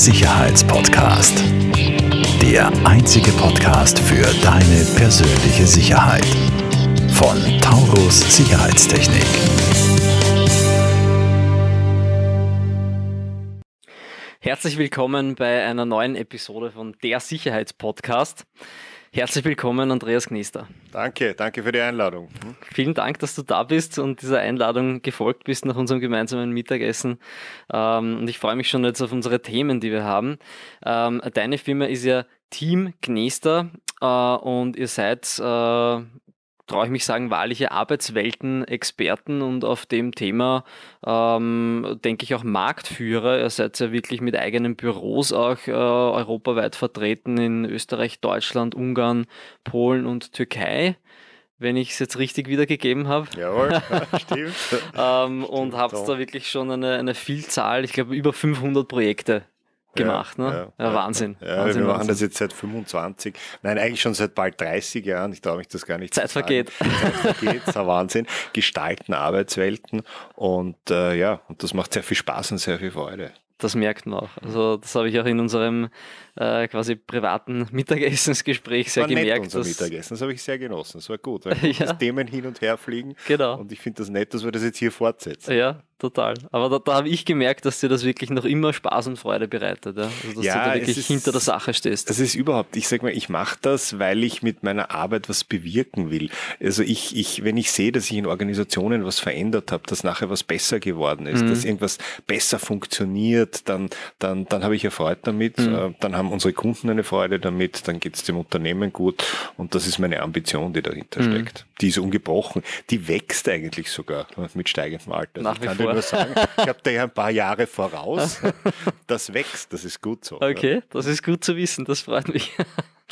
Sicherheitspodcast. Der einzige Podcast für deine persönliche Sicherheit. Von Taurus Sicherheitstechnik. Herzlich willkommen bei einer neuen Episode von Der Sicherheitspodcast. Herzlich willkommen, Andreas Gnester. Danke, danke für die Einladung. Hm? Vielen Dank, dass du da bist und dieser Einladung gefolgt bist nach unserem gemeinsamen Mittagessen. Ähm, und ich freue mich schon jetzt auf unsere Themen, die wir haben. Ähm, deine Firma ist ja Team Gnester äh, und ihr seid äh, traue ich mich sagen, wahrliche Arbeitswelten-Experten und auf dem Thema ähm, denke ich auch Marktführer. Ihr seid ja wirklich mit eigenen Büros auch äh, europaweit vertreten in Österreich, Deutschland, Ungarn, Polen und Türkei wenn ich es jetzt richtig wiedergegeben habe. Jawohl, stimmt. ähm, und habt da wirklich schon eine, eine Vielzahl, ich glaube über 500 Projekte gemacht. Ja, ne? Ja, ja Wahnsinn. Ja, Wahnsinn, wir machen Wahnsinn. das jetzt seit 25, nein, eigentlich schon seit bald 30 Jahren. Ich traue mich das gar nicht Zeit vergeht. Zeit vergeht, ist ein Wahnsinn. Gestalten Arbeitswelten und äh, ja, und das macht sehr viel Spaß und sehr viel Freude. Das merkt man auch. Also das habe ich auch in unserem äh, quasi privaten Mittagessensgespräch sehr war nett, gemerkt. unser dass- Mittagessen, das habe ich sehr genossen. Das war gut, weil Ja. das Themen hin und her fliegen. Genau. Und ich finde das nett, dass wir das jetzt hier fortsetzen. Ja, total. Aber da, da habe ich gemerkt, dass dir das wirklich noch immer Spaß und Freude bereitet. Ja? Also, dass Ja, du da wirklich ist- hinter der Sache stehst. Das ist überhaupt, ich sag mal, ich mache das, weil ich mit meiner Arbeit was bewirken will. Also ich, ich, wenn ich sehe, dass ich in Organisationen was verändert habe, dass nachher was besser geworden ist, dass irgendwas besser funktioniert, dann, dann, dann habe ich ja Freude damit, äh, dann haben unsere Kunden eine Freude damit, dann geht es dem Unternehmen gut und das ist meine Ambition, die dahinter steckt. Die ist ungebrochen, die wächst eigentlich sogar mit steigendem Alter. Nach wie vor. Dir nur sagen, ich habe da ja ein paar Jahre voraus. Das wächst, das ist gut so. Okay, das ist gut zu wissen, das freut mich.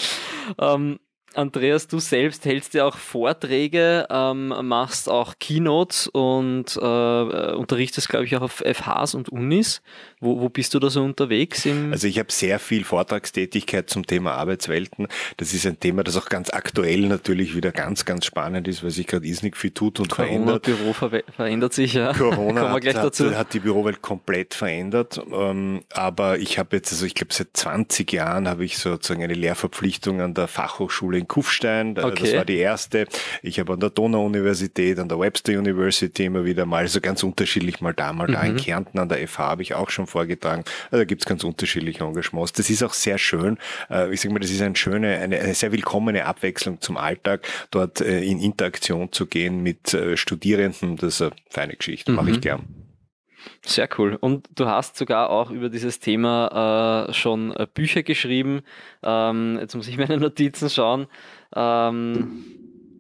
ähm, Andreas, du selbst hältst ja auch Vorträge, ähm, machst auch Keynotes und äh, äh, unterrichtest, glaube ich, auch auf FHs und Unis. Wo, wo bist du da so unterwegs? Also ich habe sehr viel Vortragstätigkeit zum Thema Arbeitswelten. Das ist ein Thema, das auch ganz aktuell natürlich wieder ganz, ganz spannend ist, weil sich gerade irrsinnig viel tut und verändert. Corona-Büro ver verändert sich, ja. Corona hat. Hat, hat die Bürowelt komplett verändert. Ähm, aber ich habe jetzt, also ich glaube seit 20 Jahren habe ich sozusagen eine Lehrverpflichtung an der Fachhochschule in Kufstein. Äh, Das Okay. war die erste. Ich habe an der Donau-Universität, an der Webster University immer wieder mal, also ganz unterschiedlich mal da, mal da. Mhm. In Kärnten an der FH habe ich auch schon vorgetragen. Also da gibt's ganz unterschiedliche Engagements. Das ist auch sehr schön. Äh, Ich sage mal, das ist eine schöne, eine, eine sehr willkommene Abwechslung zum Alltag, dort äh, in Interaktion zu gehen mit Studierenden. Das ist eine feine Geschichte, mache Mhm. ich gern. Sehr cool. Und du hast sogar auch über dieses Thema äh, schon äh, Bücher geschrieben. Ähm, jetzt muss ich meine Notizen schauen. Ähm,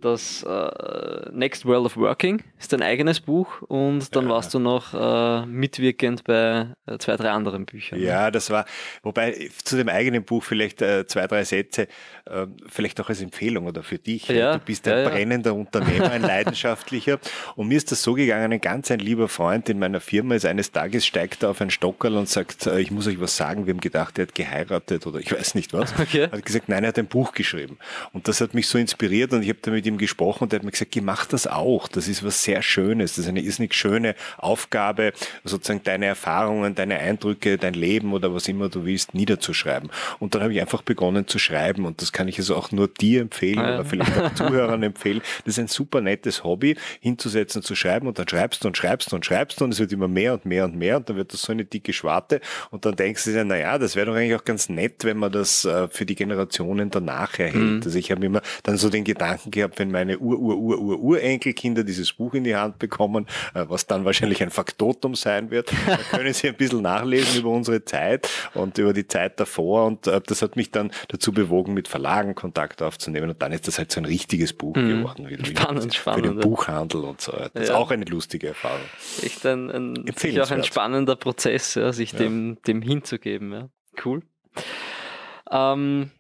das äh, Next World of Working ist dein eigenes Buch und dann Ja. warst du noch äh, mitwirkend bei äh, zwei, drei anderen Büchern. Ja, das war, wobei zu dem eigenen Buch vielleicht äh, zwei, drei Sätze, äh, vielleicht auch als Empfehlung oder für dich. Ja, du bist ein ja, brennender Unternehmer, ein leidenschaftlicher. Und mir ist das so gegangen, ein ganz ein lieber Freund in meiner Firma ist eines Tages steigt er auf ein Stockerl und sagt, äh, ich muss euch was sagen, wir haben gedacht, er hat geheiratet oder ich weiß nicht was. Okay. Er hat gesagt, nein, er hat ein Buch geschrieben. Und das hat mich so inspiriert und ich habe da mit ihm gesprochen und er hat mir gesagt, mach das auch. Das ist was sehr Schönes. Das ist eine irrsinnig schöne Aufgabe, sozusagen deine Erfahrungen, deine Eindrücke, dein Leben oder was immer du willst, niederzuschreiben. Und dann habe ich einfach begonnen zu schreiben und das kann ich also auch nur dir empfehlen ja. oder vielleicht auch Zuhörern empfehlen. Das ist ein super nettes Hobby, hinzusetzen, zu schreiben und dann schreibst du und schreibst du und schreibst du und es wird immer mehr und mehr und mehr und dann wird das so eine dicke Schwarte und dann denkst du dir, naja, das wäre doch eigentlich auch ganz nett, wenn man das äh, für die Generationen danach erhält. Mhm. Also ich habe immer dann so den Gedanken gehabt, wenn meine Ur, Ur, Ur, Ur, Urenkelkinder dieses Buch in die Hand bekommen, äh, was dann wahrscheinlich ein Faktotum sein wird, dann können sie ein bisschen nachlesen über unsere Zeit und über die Zeit davor und äh, das hat mich dann dazu bewogen, mit Verlagen Kontakt aufzunehmen und dann ist das halt so ein richtiges Buch geworden. Wie du Mhm. Spannend, spannend, Für den. Buchhandel und so. Das ist Ja. auch eine lustige Erfahrung. Echt ein, ein, auch ein spannender Prozess, ja, sich Ja. dem, dem hinzugeben. Ja. Cool. Ähm,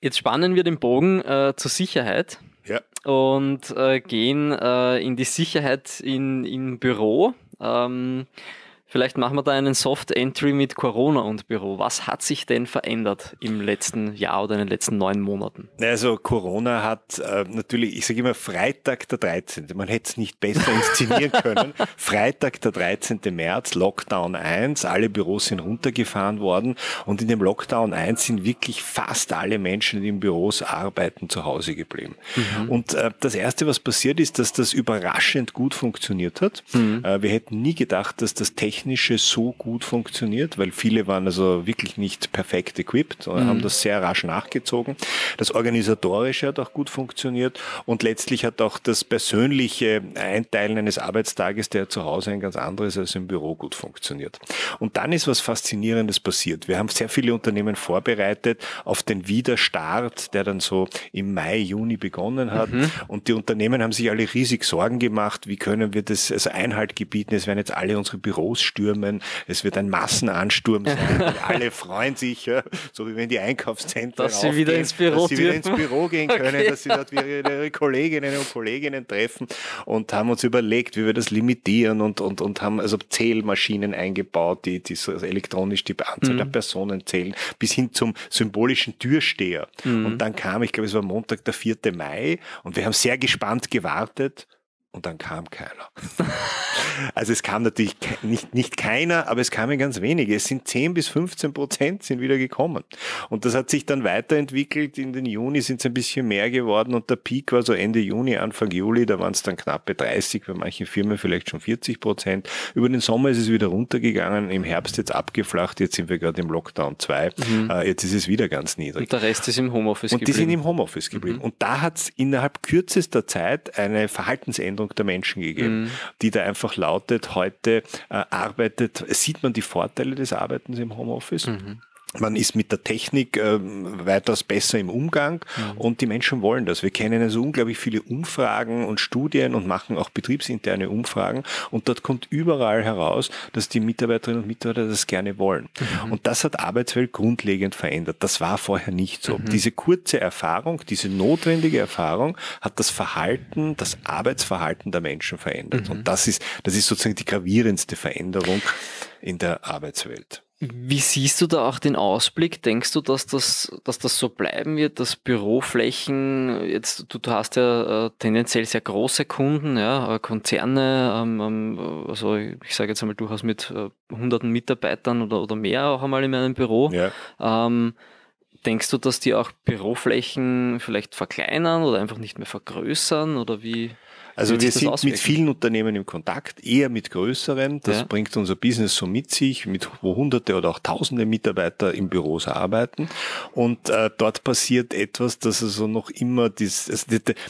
jetzt spannen wir den Bogen äh, zur Sicherheit Ja. und äh, gehen äh, in die Sicherheit in, im Büro. Ähm, Vielleicht machen wir da einen Soft Entry mit Corona und Büro. Was hat sich denn verändert im letzten Jahr oder in den letzten neun Monaten? Also Corona hat äh, natürlich, ich sage immer Freitag der 13. Man hätte es nicht besser inszenieren können. Freitag der 13. März, Lockdown 1, alle Büros sind runtergefahren worden und in dem Lockdown 1 sind wirklich fast alle Menschen, die in Büros arbeiten, zu Hause geblieben. Mhm. Und äh, das Erste, was passiert ist, dass das überraschend gut funktioniert hat. Mhm. Äh, wir hätten nie gedacht, dass das technisch Technische so gut funktioniert, weil viele waren also wirklich nicht perfekt equipped und mhm. haben das sehr rasch nachgezogen. Das Organisatorische hat auch gut funktioniert und letztlich hat auch das persönliche Einteilen eines Arbeitstages, der zu Hause ein ganz anderes als im Büro gut funktioniert. Und dann ist was Faszinierendes passiert. Wir haben sehr viele Unternehmen vorbereitet auf den Wiederstart, der dann so im Mai, Juni begonnen hat. Mhm. Und die Unternehmen haben sich alle riesig Sorgen gemacht, wie können wir das also Einhalt gebieten. Es werden jetzt alle unsere Büros stürmen. Es wird ein Massenansturm sein. alle freuen sich, ja, so wie wenn die Einkaufszentren dass sie wieder ins Büro, dass sie wieder ins Büro gehen können, okay. dass sie dort wieder ihre Kolleginnen und Kolleginnen treffen und haben uns überlegt, wie wir das limitieren und, und, und haben also Zählmaschinen eingebaut, die, die so elektronisch die Anzahl mhm. der Personen zählen, bis hin zum symbolischen Türsteher. Mhm. Und dann kam, ich glaube, es war Montag, der 4. Mai und wir haben sehr gespannt gewartet und dann kam keiner. also es kam natürlich nicht, nicht keiner, aber es kamen ganz wenige. Es sind 10 bis 15 Prozent sind wieder gekommen. Und das hat sich dann weiterentwickelt. In den Juni sind es ein bisschen mehr geworden und der Peak war so Ende Juni, Anfang Juli, da waren es dann knappe 30, bei manchen Firmen vielleicht schon 40 Prozent. Über den Sommer ist es wieder runtergegangen, im Herbst jetzt abgeflacht, jetzt sind wir gerade im Lockdown 2, mhm. äh, jetzt ist es wieder ganz niedrig. Und der Rest ist im Homeoffice und geblieben. Und die sind im Homeoffice geblieben. Mhm. Und da hat es innerhalb kürzester Zeit eine Verhaltensänderung der Menschen gegeben, mhm. Die da einfach lautet, heute äh, arbeitet, sieht man die Vorteile des Arbeitens im Homeoffice. Mhm. Man ist mit der Technik äh, weitaus besser im Umgang mhm. und die Menschen wollen das. Wir kennen also unglaublich viele Umfragen und Studien und machen auch betriebsinterne Umfragen und dort kommt überall heraus, dass die Mitarbeiterinnen und Mitarbeiter das gerne wollen. Mhm. Und das hat Arbeitswelt grundlegend verändert. Das war vorher nicht so. Mhm. Diese kurze Erfahrung, diese notwendige Erfahrung hat das Verhalten, das Arbeitsverhalten der Menschen verändert. Mhm. Und das ist, das ist sozusagen die gravierendste Veränderung in der Arbeitswelt. Wie siehst du da auch den Ausblick? Denkst du, dass das, dass das so bleiben wird, dass Büroflächen, jetzt, du, du hast ja äh, tendenziell sehr große Kunden, ja, äh, Konzerne, ähm, ähm, also ich sage jetzt einmal durchaus mit äh, hunderten Mitarbeitern oder, oder mehr auch einmal in meinem Büro. Ja. Ähm, denkst du, dass die auch Büroflächen vielleicht verkleinern oder einfach nicht mehr vergrößern oder wie? Also wir sind mit vielen Unternehmen im Kontakt, eher mit größeren. Das ja. bringt unser Business so mit sich, mit wo hunderte oder auch tausende Mitarbeiter in Büros arbeiten. Und äh, dort passiert etwas, dass also noch immer das, also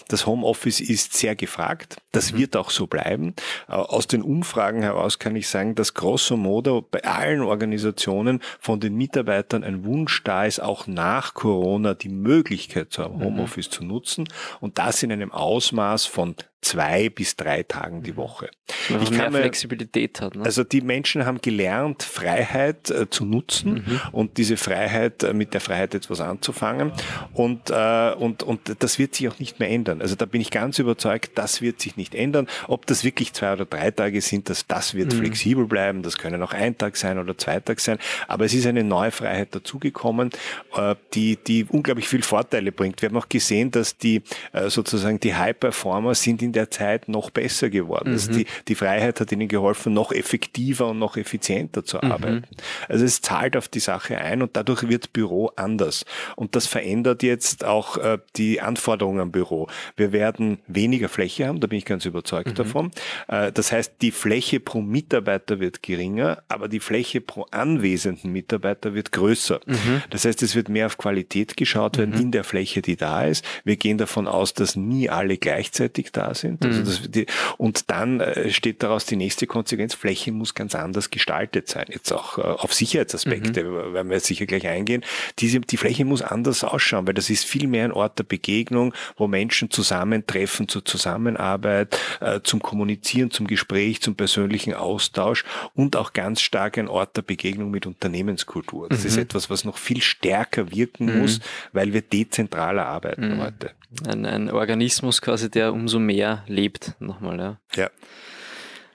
das Homeoffice ist sehr gefragt. Das mhm. wird auch so bleiben. Äh, aus den Umfragen heraus kann ich sagen, dass grosso modo bei allen Organisationen von den Mitarbeitern ein Wunsch da ist, auch nach Corona die Möglichkeit zu haben, mhm. Homeoffice mhm. zu nutzen. Und das in einem Ausmaß von zwei bis drei Tagen die Woche. Weil ich mehr Flexibilität hat. Ne? Also die Menschen haben gelernt, Freiheit äh, zu nutzen mhm. und diese Freiheit, äh, mit der Freiheit etwas anzufangen. Und, äh, und, und das wird sich auch nicht mehr ändern. Also da bin ich ganz überzeugt, das wird sich nicht ändern. Ob das wirklich zwei oder drei Tage sind, das, das wird mhm. flexibel bleiben. Das können auch ein Tag sein oder zwei Tage sein. Aber es ist eine neue Freiheit dazugekommen, äh, die, die unglaublich viel Vorteile bringt. Wir haben auch gesehen, dass die äh, sozusagen die High Performer sind in in der Zeit noch besser geworden. Mhm. Also die, die Freiheit hat ihnen geholfen, noch effektiver und noch effizienter zu mhm. arbeiten. Mhm. Also es zahlt auf die Sache ein und dadurch wird Büro anders. Und das verändert jetzt auch äh, die Anforderungen am Büro. Wir werden weniger Fläche haben, da bin ich ganz überzeugt mhm. davon. Äh, das heißt, die Fläche pro Mitarbeiter wird geringer, aber die Fläche pro anwesenden Mitarbeiter wird größer. Mhm. Das heißt, es wird mehr auf Qualität geschaut werden mhm. in der Fläche, die da ist. Wir gehen davon aus, dass nie alle gleichzeitig da sind sind. Also mhm. das, die, und dann äh, steht daraus die nächste Konsequenz, Fläche muss ganz anders gestaltet sein. Jetzt auch äh, auf Sicherheitsaspekte, mhm. werden wir jetzt sicher gleich eingehen. Diese, die Fläche muss anders ausschauen, weil das ist viel mehr ein Ort der Begegnung, wo Menschen zusammentreffen zur Zusammenarbeit, äh, zum Kommunizieren, zum Gespräch, zum persönlichen Austausch und auch ganz stark ein Ort der Begegnung mit Unternehmenskultur. Das mhm. ist etwas, was noch viel stärker wirken mhm. muss, weil wir dezentraler arbeiten mhm. heute. Ein, ein Organismus quasi, der umso mehr lebt, nochmal, ja. Ja.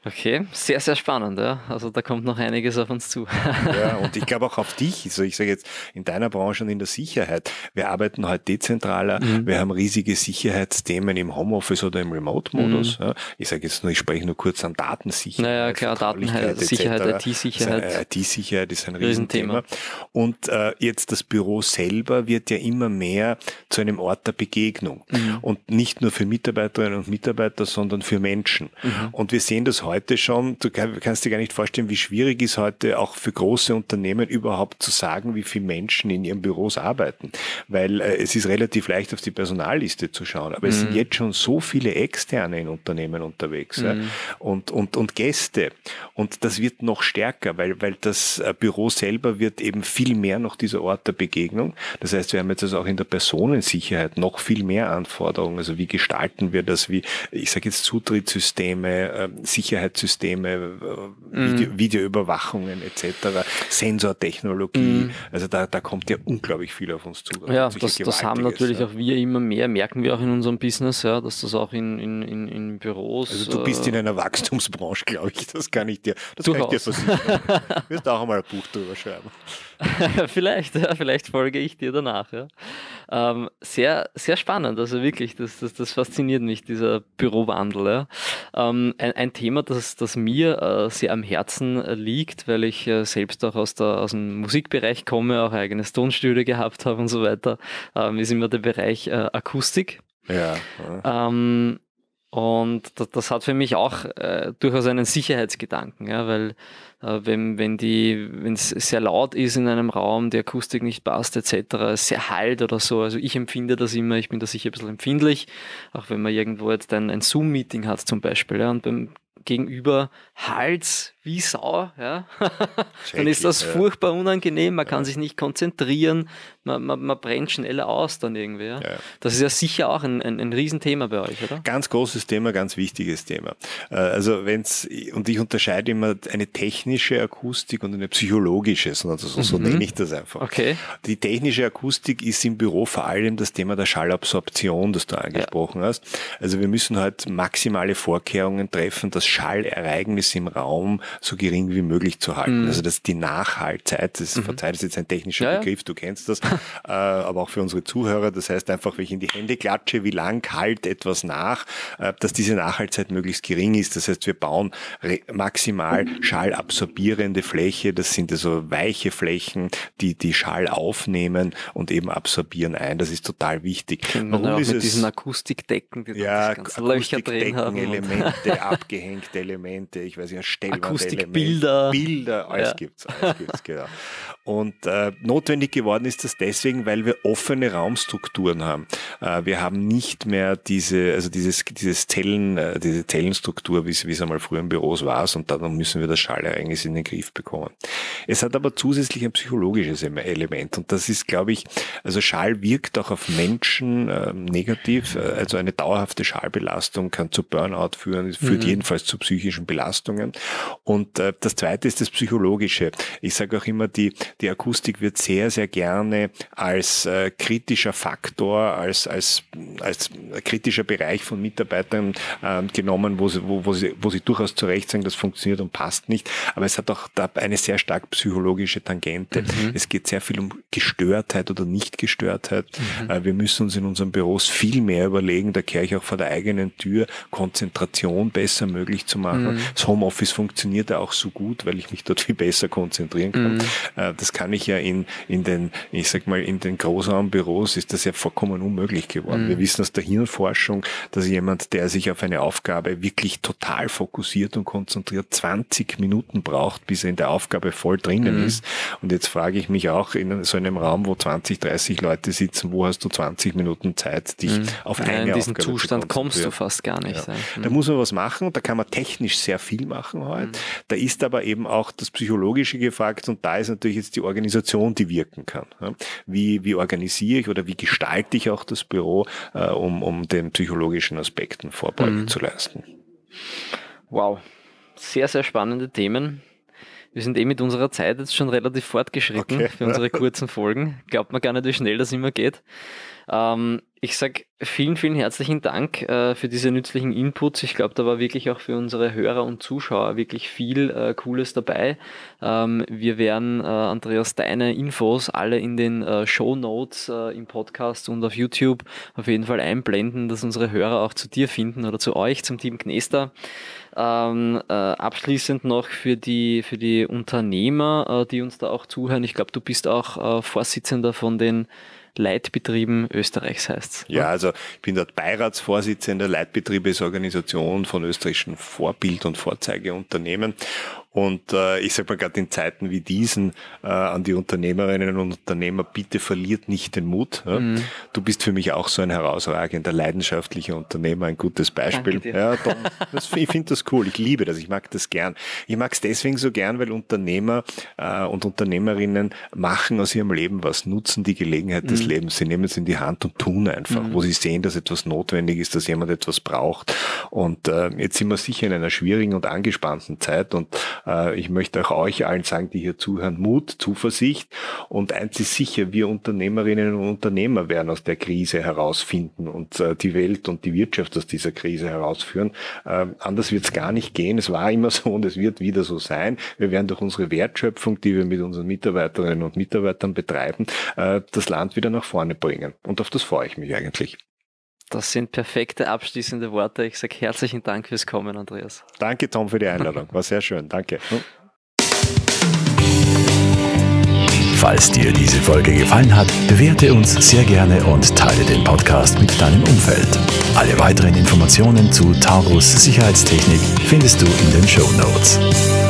Okay, sehr, sehr spannend, ja. Also da kommt noch einiges auf uns zu. ja, und ich glaube auch auf dich. Also ich sage jetzt, in deiner Branche und in der Sicherheit. Wir arbeiten halt dezentraler, mhm. wir haben riesige Sicherheitsthemen im Homeoffice oder im Remote-Modus. Mhm. Ja. Ich sage jetzt nur, ich spreche nur kurz an Datensicherheit. Naja, klar, Datensicherheit, IT-Sicherheit. IT-Sicherheit ist ein Riesenthema. Und äh, jetzt das Büro selber wird ja immer mehr zu einem Ort der Begegnung. Mhm. Und nicht nur für Mitarbeiterinnen und Mitarbeiter, sondern für Menschen. Mhm. Und wir sehen das heute schon, du kannst dir gar nicht vorstellen, wie schwierig ist heute auch für große Unternehmen überhaupt zu sagen, wie viele Menschen in ihren Büros arbeiten. Weil äh, es ist relativ leicht auf die Personalliste zu schauen. Aber mhm. es sind mhm. jetzt schon so viele Externe in Unternehmen unterwegs mhm. ja, und, und, und Gäste. Und das wird noch stärker, weil, weil das äh, Büro selber wird eben viel mehr noch dieser Ort der Begegnung. Das heißt, wir haben jetzt also auch in der Personensicherheit noch viel mehr Anforderungen. Also wie gestalten wir das? Wie, ich sage jetzt Zutrittssysteme, äh, Sicherheitssysteme, äh, mhm. Video, Videoüberwachungen etc., Sensortechnologie. Mhm. Also da, da kommt ja unglaublich viel auf uns zu. Ja, das, das haben natürlich ja. auch wir immer mehr, merken wir auch in unserem Business, ja, dass das auch in, in, in, in Büros. Also du bist in äh, einer Wachstumsbranche, glaube ich. Das kann ich dir, das kann ich dir versichern. Du wirst auch einmal ein Buch drüber schreiben. vielleicht, ja, vielleicht folge ich dir danach. Ja. Ähm, sehr, sehr spannend, also wirklich, das, das, das fasziniert mich, dieser Bürowandel. Ja. Ähm, ein, ein Thema, das, das mir äh, sehr am Herzen liegt, weil ich äh, selbst auch aus, der, aus dem Musikbereich komme, auch eigenes Tonstudio gehabt habe und so weiter, ähm, ist immer der Bereich äh, Akustik. Ja. ja. Ähm, und das, das, hat für mich auch äh, durchaus einen Sicherheitsgedanken, ja, weil äh, wenn, wenn die, wenn es sehr laut ist in einem Raum, die Akustik nicht passt, etc., sehr halt oder so. Also ich empfinde das immer, ich bin da sicher ein bisschen empfindlich, auch wenn man irgendwo jetzt ein, ein Zoom-Meeting hat zum Beispiel, ja, und beim Gegenüber Hals wie Sau, ja, dann ist das furchtbar unangenehm, man kann sich nicht konzentrieren, man, man, man brennt schneller aus dann irgendwie. Ja. ja. Das ist ja sicher auch ein, ein, ein Riesenthema bei euch, oder? Ganz großes Thema, ganz wichtiges Thema. Äh, also wenn's, und ich unterscheide immer eine technische Akustik und eine psychologische, also so, so mhm. nenne ich das einfach. Okay. Die technische Akustik ist im Büro vor allem das Thema der Schallabsorption, das du angesprochen ja. hast. Also wir müssen halt maximale Vorkehrungen treffen, das Schallereignis im Raum so gering wie möglich zu halten. Mhm. Also dass die Nachhaltzeit, das mhm. verzeiht, ist jetzt ein technischer ja, Begriff, du kennst das, äh, aber auch für unsere Zuhörer, das heißt einfach, wenn ich in die Hände klatsche, wie lang halt etwas nach, äh, dass diese Nachhaltzeit möglichst gering ist. Das heißt, wir bauen maximal schallabsorbierende Fläche, das sind also weiche Flächen, die die Schall aufnehmen und eben absorbieren ein. Das ist total wichtig. Warum ist mit es, diesen Akustikdecken, die ja, Akustikdecken, Elemente, abgehängte Elemente, ich weiß nicht, Akustikbilder. Bilder, alles ja. gibt's, alles gibt's, genau. Und äh, notwendig geworden ist das deswegen, weil wir offene Raumstrukturen haben. Äh, wir haben nicht mehr diese, also dieses, dieses Zellen, äh, diese Zellenstruktur, wie es, wie es einmal früher in Büros war, und dann müssen wir das Schallereignis in den Griff bekommen. Es hat aber zusätzlich ein psychologisches Element und das ist, glaube ich, also Schall wirkt auch auf Menschen äh, negativ. Also eine dauerhafte Schallbelastung kann zu Burnout führen, führt mhm. jedenfalls zu psychischen Belastungen. Und äh, das Zweite ist das Psychologische. Ich sage auch immer, die die Akustik wird sehr, sehr gerne als äh, kritischer Faktor, als, als, als kritischer Bereich von Mitarbeitern äh, genommen, wo sie, wo, wo, sie, wo sie durchaus zu Recht sagen, das funktioniert und passt nicht. Aber es hat auch da eine sehr stark psychologische Tangente. Mhm. Es geht sehr viel um Gestörtheit oder Nicht-Gestörtheit. Mhm. Äh, wir müssen uns in unseren Büros viel mehr überlegen, da kehre ich auch vor der eigenen Tür, Konzentration besser möglich zu machen. Mhm. Das Homeoffice funktioniert ja auch so gut, weil ich mich dort viel besser konzentrieren kann. Mhm. Das kann ich ja in, in den, ich sag mal, in den Großraumbüros ist das ja vollkommen unmöglich geworden. Mhm. Wir wissen aus der Hirnforschung, dass jemand, der sich auf eine Aufgabe wirklich total fokussiert und konzentriert, 20 Minuten braucht, bis er in der Aufgabe voll drinnen mhm. ist. Und jetzt frage ich mich auch in so einem Raum, wo 20, 30 Leute sitzen, wo hast du 20 Minuten Zeit, dich mhm. auf eine Aufgabe In diesen Aufgabe Zustand kommst du fast gar nicht. Ja. Da muss man was machen, da kann man technisch sehr viel machen heute. Mhm. Da ist aber eben auch das Psychologische gefragt und da ist natürlich jetzt die Organisation, die wirken kann. Wie, wie organisiere ich oder wie gestalte ich auch das Büro, äh, um, um den psychologischen Aspekten Vorbeugen mhm. zu leisten? Wow, sehr, sehr spannende Themen. Wir sind eh mit unserer Zeit jetzt schon relativ fortgeschritten okay. für unsere kurzen Folgen. Glaubt man gar nicht, wie schnell das immer geht. Ähm, ich sage vielen, vielen herzlichen Dank äh, für diese nützlichen Inputs. Ich glaube, da war wirklich auch für unsere Hörer und Zuschauer wirklich viel äh, Cooles dabei. Ähm, wir werden, äh, Andreas, deine Infos alle in den äh, Show Notes äh, im Podcast und auf YouTube auf jeden Fall einblenden, dass unsere Hörer auch zu dir finden oder zu euch, zum Team Gnester. Ähm, äh, abschließend noch für die, für die Unternehmer, die uns da auch zuhören. Ich glaube, du bist auch Vorsitzender von den Leitbetrieben Österreichs heißt Ja, also ich bin dort Beiratsvorsitzender Leitbetriebesorganisation von österreichischen Vorbild- und Vorzeigeunternehmen und äh, ich sage mal gerade in Zeiten wie diesen äh, an die Unternehmerinnen und Unternehmer, bitte verliert nicht den Mut. Ja? Mhm. Du bist für mich auch so ein herausragender, leidenschaftlicher Unternehmer, ein gutes Beispiel. Ja, Tom, das, ich finde das cool, ich liebe das, ich mag das gern. Ich mag es deswegen so gern, weil Unternehmer äh, und Unternehmerinnen machen aus ihrem Leben was, nutzen die Gelegenheit mhm. des Lebens, sie nehmen es in die Hand und tun einfach, mhm. wo sie sehen, dass etwas notwendig ist, dass jemand etwas braucht. Und äh, jetzt sind wir sicher in einer schwierigen und angespannten Zeit und ich möchte auch euch allen sagen, die hier zuhören, Mut, Zuversicht. Und eins ist sicher, wir Unternehmerinnen und Unternehmer werden aus der Krise herausfinden und äh, die Welt und die Wirtschaft aus dieser Krise herausführen. Äh, anders wird es gar nicht gehen. Es war immer so und es wird wieder so sein. Wir werden durch unsere Wertschöpfung, die wir mit unseren Mitarbeiterinnen und Mitarbeitern betreiben, das Land wieder nach vorne bringen. Und auf das freue ich mich eigentlich. Das sind perfekte abschließende Worte. Ich sage herzlichen Dank fürs Kommen, Andreas. Danke, Tom, für die Einladung. War sehr schön. Danke. Falls dir diese Folge gefallen hat, bewerte uns sehr gerne und teile den Podcast mit deinem Umfeld. Alle weiteren Informationen zu Taurus Sicherheitstechnik findest du in den Show Notes.